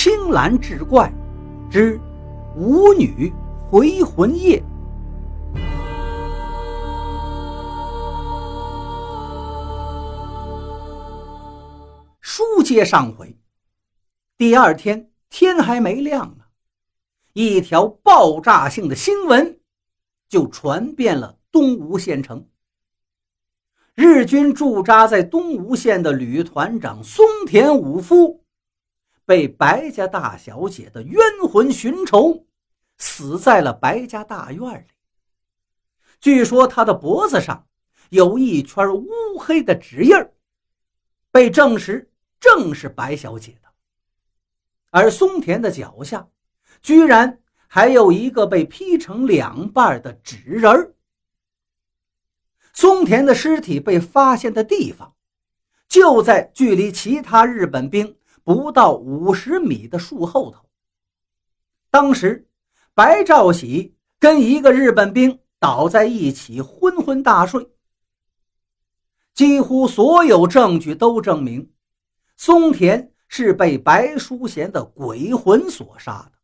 青蓝志怪之舞女回魂夜。书接上回，第二天天还没亮呢，一条爆炸性的新闻就传遍了东吴县城。日军驻扎在东吴县的旅团长松田武夫，被白家大小姐的冤魂寻仇，死在了白家大院里。据说他的脖子上有一圈乌黑的指印被证实正是白小姐的。而松田的脚下，居然还有一个被劈成两半的纸人儿。松田的尸体被发现的地方，就在距离其他日本兵不到五十米的树后头。当时，白兆喜跟一个日本兵倒在一起，昏昏大睡。几乎所有证据都证明，松田是被白淑贤的鬼魂所杀的。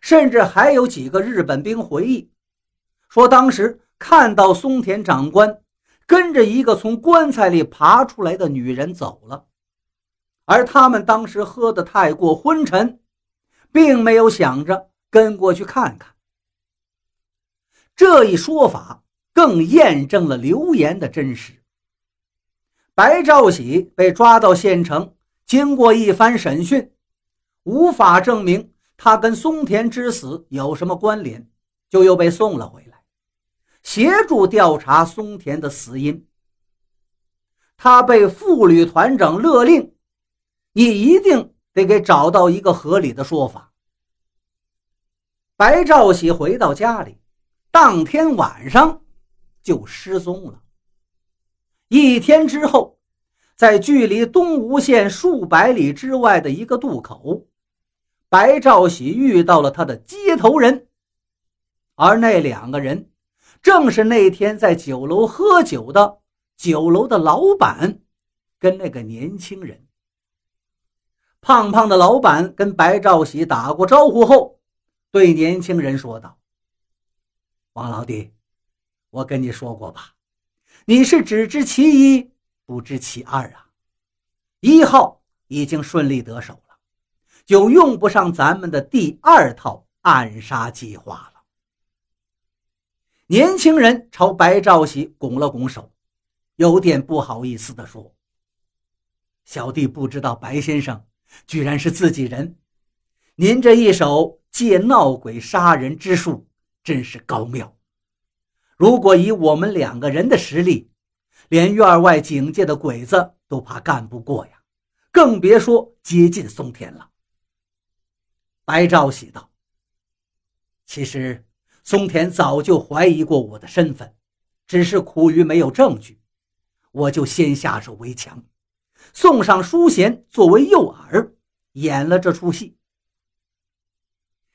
甚至还有几个日本兵回忆，说当时。看到松田长官跟着一个从棺材里爬出来的女人走了，而他们当时喝得太过昏沉，并没有想着跟过去看看。这一说法更验证了流言的真实。白兆喜被抓到县城，经过一番审讯，无法证明他跟松田之死有什么关联，就又被送了回来。协助调查松田的死因。他被副旅团长勒令：“你一定得给找到一个合理的说法。”白兆喜回到家里，当天晚上就失踪了。一天之后，在距离东吴县数百里之外的一个渡口，白兆喜遇到了他的接头人，而那两个人。正是那天在酒楼喝酒的酒楼的老板，跟那个年轻人。胖胖的老板跟白兆喜打过招呼后，对年轻人说道：“王老弟，我跟你说过吧，你是只知其一，不知其二啊。一号已经顺利得手了，就用不上咱们的第二套暗杀计划了。”年轻人朝白兆喜拱了拱手，有点不好意思地说：“小弟不知道白先生居然是自己人，您这一手借闹鬼杀人之术真是高妙。如果以我们两个人的实力，连院外警戒的鬼子都怕干不过呀，更别说接近松田了。”白兆喜道：“其实。”松田早就怀疑过我的身份，只是苦于没有证据，我就先下手为强，送上淑贤作为诱饵，演了这出戏。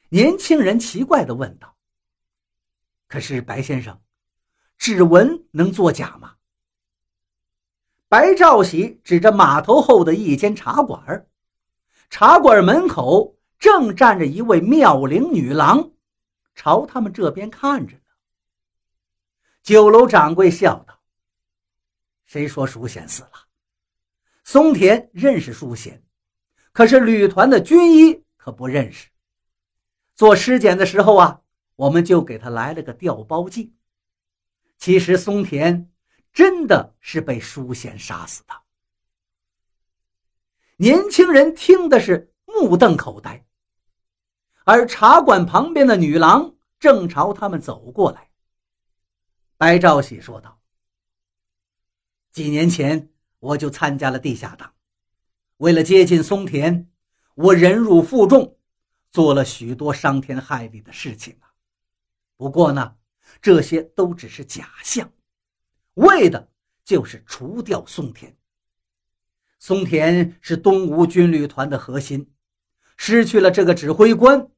年轻人奇怪地问道：“可是白先生，指纹能作假吗？”白兆喜指着码头后的一间茶馆，茶馆门口正站着一位妙龄女郎。朝他们这边看着呢。酒楼掌柜笑道：“谁说淑贤死了？松田认识淑贤，可是旅团的军医可不认识。做尸检的时候啊，我们就给他来了个调包计。其实松田真的是被淑贤杀死的。”年轻人听的是目瞪口呆。而茶馆旁边的女郎正朝他们走过来。白兆喜说道：“几年前我就参加了地下党，为了接近松田，我忍辱负重，做了许多伤天害理的事情啊。不过呢，这些都只是假象，为的就是除掉松田。松田是东吴军旅团的核心，失去了这个指挥官。”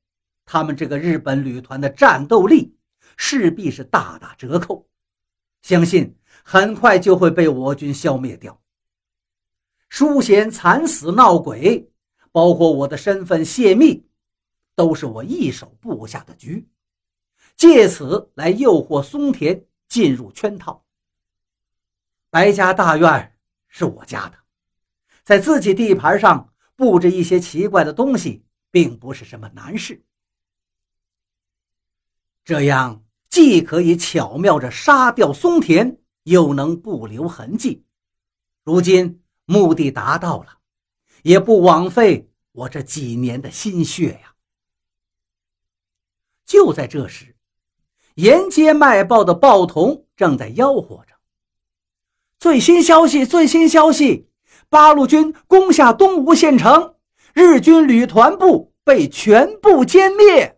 他们这个日本旅团的战斗力势必是大打折扣，相信很快就会被我军消灭掉。淑贤惨死闹鬼，包括我的身份泄密，都是我一手布下的局，借此来诱惑松田进入圈套。白家大院是我家的，在自己地盘上布置一些奇怪的东西，并不是什么难事。这样既可以巧妙着杀掉松田，又能不留痕迹。如今目的达到了，也不枉费我这几年的心血呀。就在这时，沿街卖报的报童正在吆喝着：“最新消息！最新消息！八路军攻下东吴县城，日军旅团部被全部歼灭。”